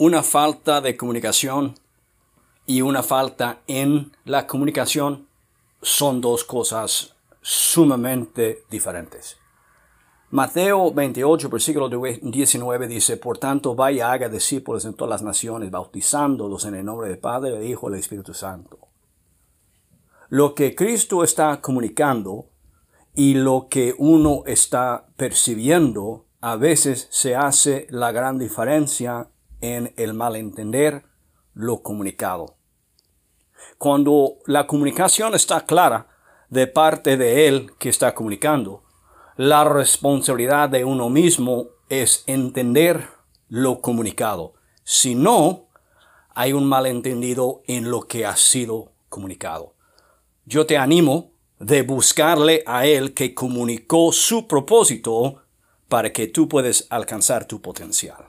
una falta de comunicación y una falta en la comunicación son dos cosas sumamente diferentes. Mateo 28, versículo 19 dice, Por tanto, vaya, haga discípulos en todas las naciones, bautizándolos en el nombre del Padre, del Hijo y del Espíritu Santo. Lo que Cristo está comunicando y lo que uno está percibiendo, a veces se hace la gran diferencia en el malentender lo comunicado. Cuando la comunicación está clara de parte de él que está comunicando, la responsabilidad de uno mismo es entender lo comunicado. Si no, hay un malentendido en lo que ha sido comunicado. Yo te animo de buscarle a Él que comunicó su propósito para que tú puedas alcanzar tu potencial.